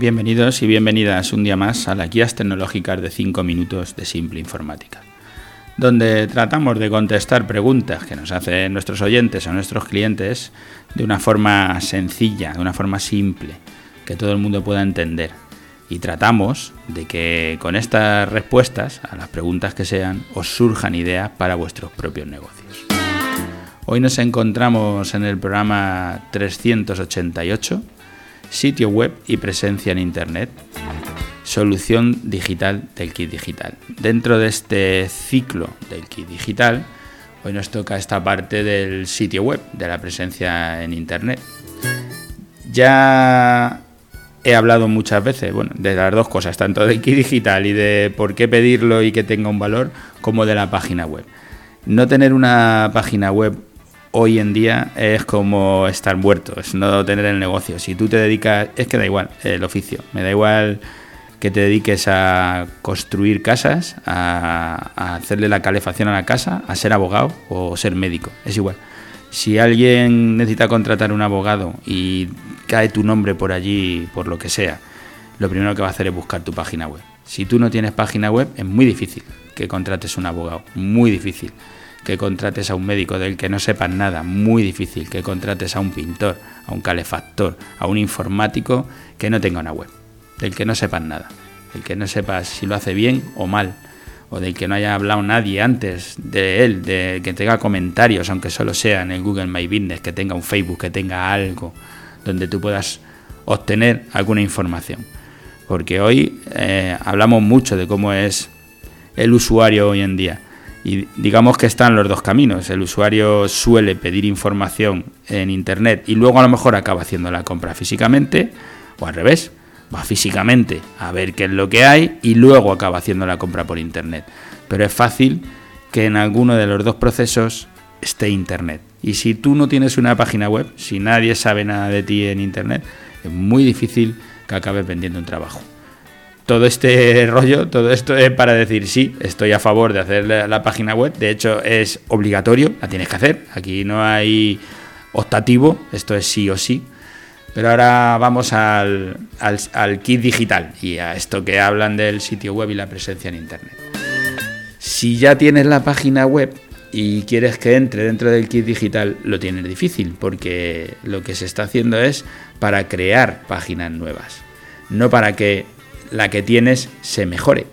Bienvenidos y bienvenidas un día más a las guías tecnológicas de 5 minutos de Simple Informática, donde tratamos de contestar preguntas que nos hacen nuestros oyentes o nuestros clientes de una forma sencilla, de una forma simple, que todo el mundo pueda entender. Y tratamos de que con estas respuestas a las preguntas que sean os surjan ideas para vuestros propios negocios. Hoy nos encontramos en el programa 388 sitio web y presencia en Internet, solución digital del kit digital. Dentro de este ciclo del kit digital, hoy nos toca esta parte del sitio web, de la presencia en Internet. Ya he hablado muchas veces, bueno, de las dos cosas, tanto del kit digital y de por qué pedirlo y que tenga un valor, como de la página web. No tener una página web hoy en día es como estar muerto, es no tener el negocio. Si tú te dedicas, es que da igual el oficio, me da igual que te dediques a construir casas, a, hacerle la calefacción a la casa, a ser abogado o ser médico, es igual. Si alguien necesita contratar un abogado y cae tu nombre por allí, por lo que sea, lo primero que va a hacer es buscar tu página web. Si tú no tienes página web, es muy difícil que contrates un abogado, muy difícil que contrates a un médico del que no sepas nada, muy difícil que contrates a un pintor, a un calefactor, a un informático que no tenga una web, del que no sepas nada, del que no sepas si lo hace bien o mal, o del que no haya hablado nadie antes de él, de que tenga comentarios, aunque solo sea en el Google My Business, que tenga un Facebook, que tenga algo donde tú puedas obtener alguna información. Porque hoy eh, hablamos mucho de cómo es el usuario hoy en día y digamos que están los dos caminos. El usuario suele pedir información en Internet y luego a lo mejor acaba haciendo la compra físicamente o al revés. Va físicamente a ver qué es lo que hay y luego acaba haciendo la compra por Internet. Pero es fácil que en alguno de los dos procesos esté Internet. Y si tú no tienes una página web, si nadie sabe nada de ti en Internet, es muy difícil que acabes vendiendo un trabajo todo este rollo, todo esto es para decir sí, estoy a favor de hacer la, página web. De hecho, es obligatorio, la tienes que hacer. Aquí no hay optativo, esto es sí o sí. Pero ahora vamos al, kit digital y a esto que hablan del sitio web y la presencia en Internet. Si ya tienes la página web y quieres que entre dentro del kit digital, lo tienes difícil porque lo que se está haciendo es para crear páginas nuevas, no para que la que tienes se mejore.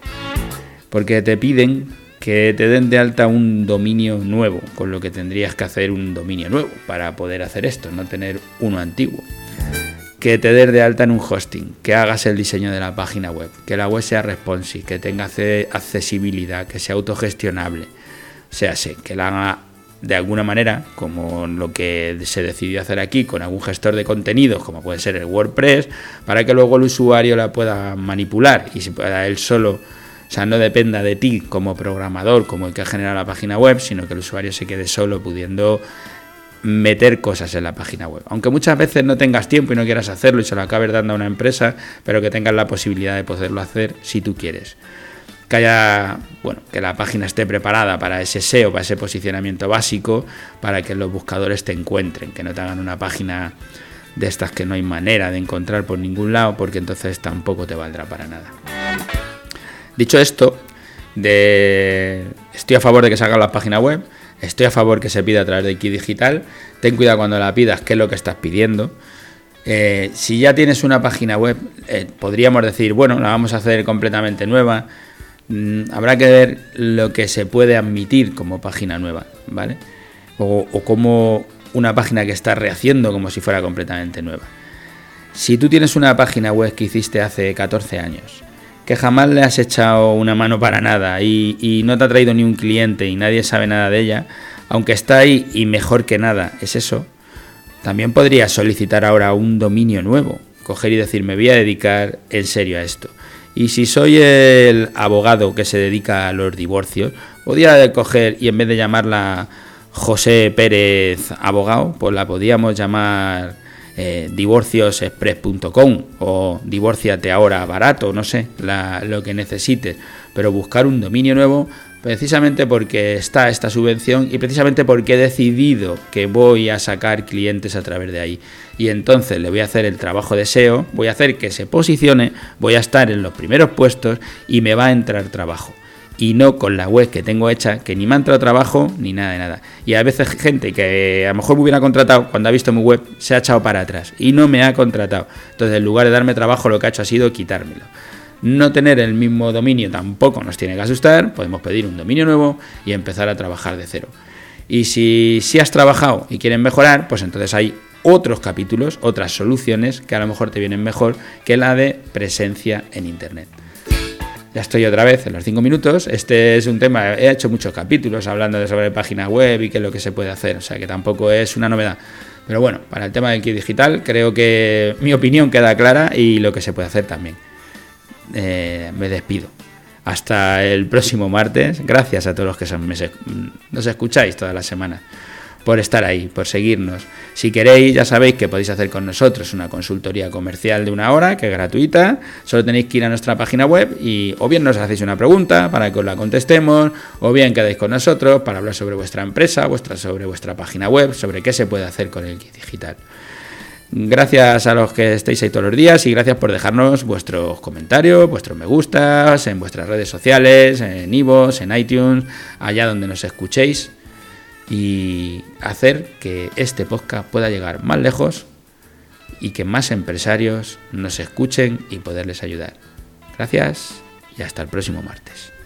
Porque te piden que te den de alta un dominio nuevo, con lo que tendrías que hacer un dominio nuevo para poder hacer esto, no tener uno antiguo. Que te des de alta en un hosting, que hagas el diseño de la página web, que la web sea responsive, que tenga accesibilidad, que sea autogestionable. Sea, sé, que la haga de alguna manera, como lo que se decidió hacer aquí con algún gestor de contenidos, como puede ser el WordPress, para que luego el usuario la pueda manipular y se pueda él solo, o sea, no dependa de ti como programador, como el que genera la página web, sino que el usuario se quede solo pudiendo meter cosas en la página web. Aunque muchas veces no tengas tiempo y no quieras hacerlo y se lo acabes dando a una empresa, pero que tengas la posibilidad de poderlo hacer si tú quieres que haya, bueno, que la página esté preparada para ese SEO, para ese posicionamiento básico, para que los buscadores te encuentren, que no te hagan una página de estas que no hay manera de encontrar por ningún lado, porque entonces tampoco te valdrá para nada. Dicho esto, estoy a favor de que se haga la página web, estoy a favor que se pida a través de Key Digital, ten cuidado cuando la pidas, qué es lo que estás pidiendo. Eh, si ya tienes una página web, eh, podríamos decir, bueno, la vamos a hacer completamente nueva, Mm, habrá que ver lo que se puede admitir como página nueva, ¿vale? O, como una página que está rehaciendo como si fuera completamente nueva. Si tú tienes una página web que hiciste hace 14 años, que jamás le has echado una mano para nada y, y, no te ha traído ni un cliente y nadie sabe nada de ella, aunque está ahí y mejor que nada es eso, también podrías solicitar ahora un dominio nuevo, coger y decir me voy a dedicar en serio a esto. Y si soy el abogado que se dedica a los divorcios, podría coger y en vez de llamarla José Pérez Abogado, pues la podríamos llamar eh, divorciosexpress.com o divorciate ahora barato, no sé, lo que necesites. Pero buscar un dominio nuevo, precisamente porque está esta subvención y precisamente porque he decidido que voy a sacar clientes a través de ahí. Y entonces le voy a hacer el trabajo de SEO, voy a hacer que se posicione, voy a estar en los primeros puestos y me va a entrar trabajo y no con la web que tengo hecha, que ni me ha entrado trabajo ni nada de nada. Y a veces gente que a lo mejor me hubiera contratado cuando ha visto mi web se ha echado para atrás y no me ha contratado. Entonces, en lugar de darme trabajo, lo que ha hecho ha sido quitármelo. No tener el mismo dominio tampoco nos tiene que asustar, podemos pedir un dominio nuevo y empezar a trabajar de cero. Y si, si has trabajado y quieren mejorar, pues entonces hay otros capítulos, otras soluciones que a lo mejor te vienen mejor que la de presencia en Internet. Ya estoy otra vez en los cinco minutos. Este es un tema, he hecho muchos capítulos hablando de sobre página web y qué es lo que se puede hacer, o sea que tampoco es una novedad. Pero bueno, para el tema del kit digital creo que mi opinión queda clara y lo que se puede hacer también. Eh, me despido. Hasta el próximo martes. Gracias a todos los que nos escucháis todas las semanas por estar ahí, por seguirnos. Si queréis, ya sabéis que podéis hacer con nosotros una consultoría comercial de una hora, que es gratuita. Solo tenéis que ir a nuestra página web y o bien nos hacéis una pregunta para que os la contestemos, o bien quedáis con nosotros para hablar sobre vuestra empresa, vuestra, sobre vuestra página web, sobre qué se puede hacer con el kit digital. Gracias a los que estáis ahí todos los días y gracias por dejarnos vuestros comentarios, vuestros me gustas en vuestras redes sociales, en Ivos, en iTunes, allá donde nos escuchéis y hacer que este podcast pueda llegar más lejos y que más empresarios nos escuchen y poderles ayudar. Gracias y hasta el próximo martes.